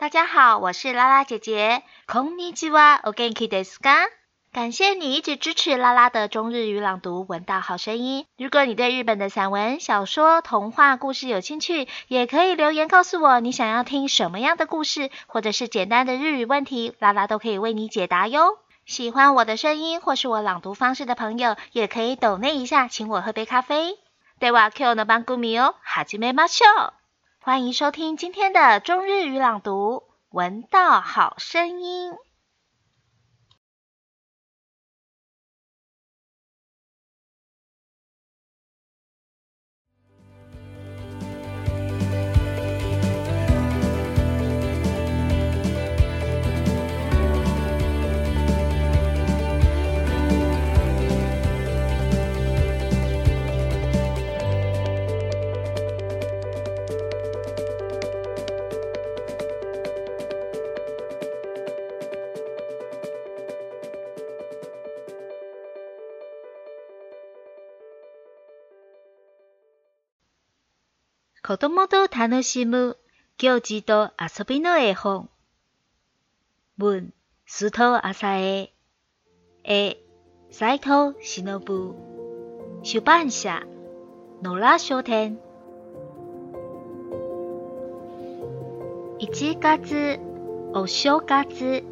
大家好，我是拉拉姐姐，Konnichiwa, Ogenkidesu 感谢你一直支持拉拉的中日语朗读，闻到好声音。如果你对日本的散文、小说、童话故事有兴趣，也可以留言告诉我你想要听什么样的故事，或者是简单的日语问题，拉拉都可以为你解答哟。喜欢我的声音或是我朗读方式的朋友，也可以抖内一下，请我喝杯咖啡。では今日の番組を始めましょう。欢迎收听今天的中日语朗读，闻到好声音。子供と楽しむ行事と遊びの絵本。文、須藤浅江。絵、斎藤忍。出版社、野良書店。1月、お正月、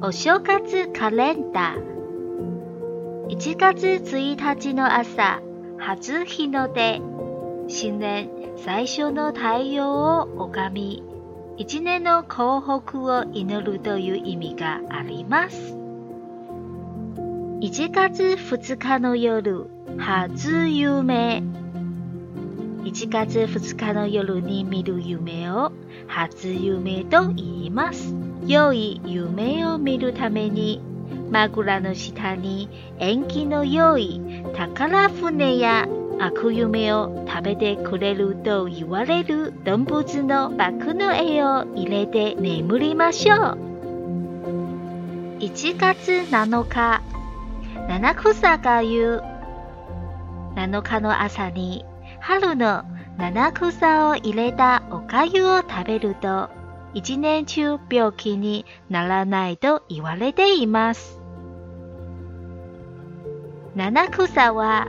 お正月カレンダー。1月1日の朝、初日の出、新年最初の太陽を拝み、一年の幸福を祈るという意味があります。1月2日の夜、初夢。1月2日の夜に見る夢を初夢と言います。良い夢を見るために、枕の下に縁起の良い宝船や悪夢を食べてくれると言われる動物の幕の絵を入れて眠りましょう1月7日七草が言う7日の朝に春の七草を入れたおかゆを食べると一年中病気にならないと言われています。七草は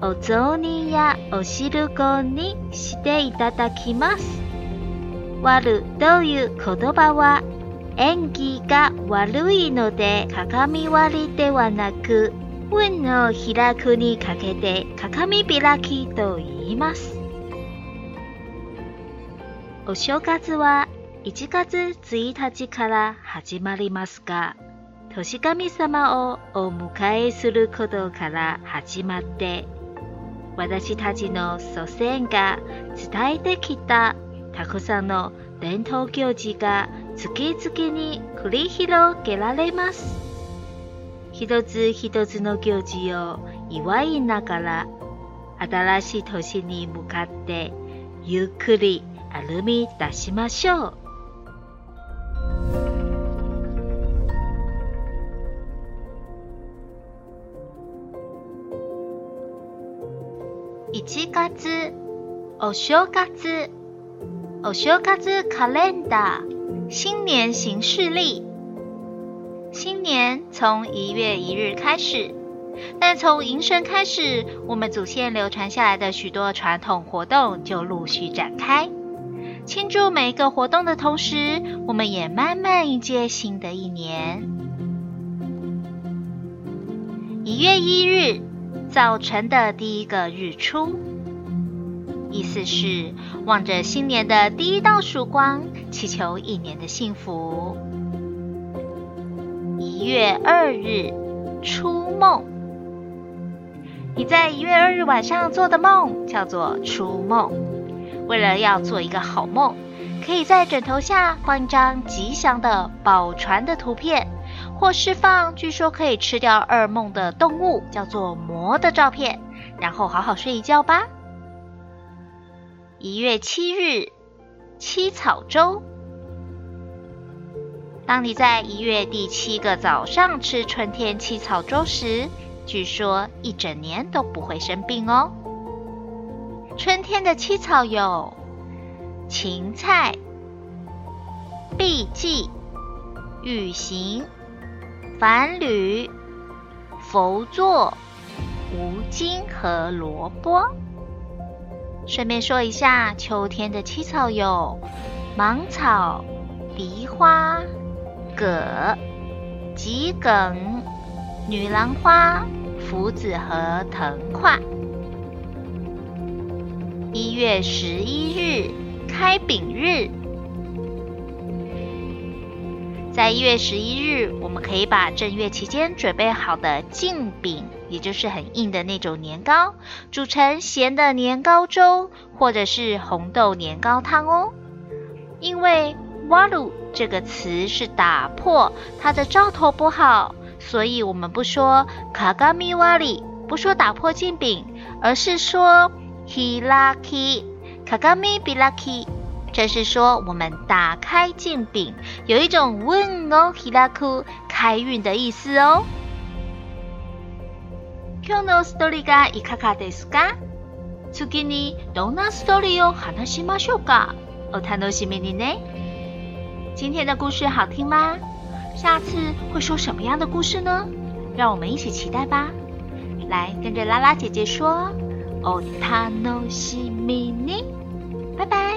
お雑煮やお汁粉にしていただきます。悪という言葉は演技が悪いので鏡割りではなく運を開くにかけて鏡開きと言います。お正月は1月1日から始まりますが、年神様をお迎えすることから始まって私たちの祖先が伝えてきたたくさんの伝統行事が次々に繰り広げられます。一つ一つの行事を祝いながら、新しい年に向かってゆっくり歩み出しましょう。以及嘎子，欧休嘎子，欧休嘎子，卡新年行事历。新年从一月一日开始，但从迎神开始，我们祖先流传下来的许多传统活动就陆续展开。庆祝每一个活动的同时，我们也慢慢迎接新的一年。一月一日。早晨的第一个日出，意思是望着新年的第一道曙光，祈求一年的幸福。一月二日，初梦。你在一月二日晚上做的梦叫做初梦。为了要做一个好梦，可以在枕头下放一张吉祥的宝船的图片。或释放据说可以吃掉噩梦的动物叫做魔的照片，然后好好睡一觉吧。一月七日，七草粥。当你在一月第七个早上吃春天七草粥时，据说一整年都不会生病哦。春天的七草有芹菜、碧荠、羽行。凡铝、浮坐、无茎和萝卜。顺便说一下，秋天的七草有芒草、梨花、葛、桔梗、女兰花、福子和藤块。一月十一日开饼日。在一月十一日，我们可以把正月期间准备好的净饼，也就是很硬的那种年糕，煮成咸的年糕粥，或者是红豆年糕汤哦。因为瓦鲁这个词是打破它的兆头不好，所以我们不说卡 w 米瓦里，不说打破净饼，而是说 HILAKI，Kagami 卡加米 a k i 这是说我们打开剑柄，有一种 “win” 哦，a 拉库开运的意思哦。今日のストーリーがいかがですか？次にどんなストーリーを話しましょうか？お楽しみにね。今天的故事好听吗？下次会说什么样的故事呢？让我们一起期待吧。来跟着拉拉姐姐说，お楽しみに。拜拜。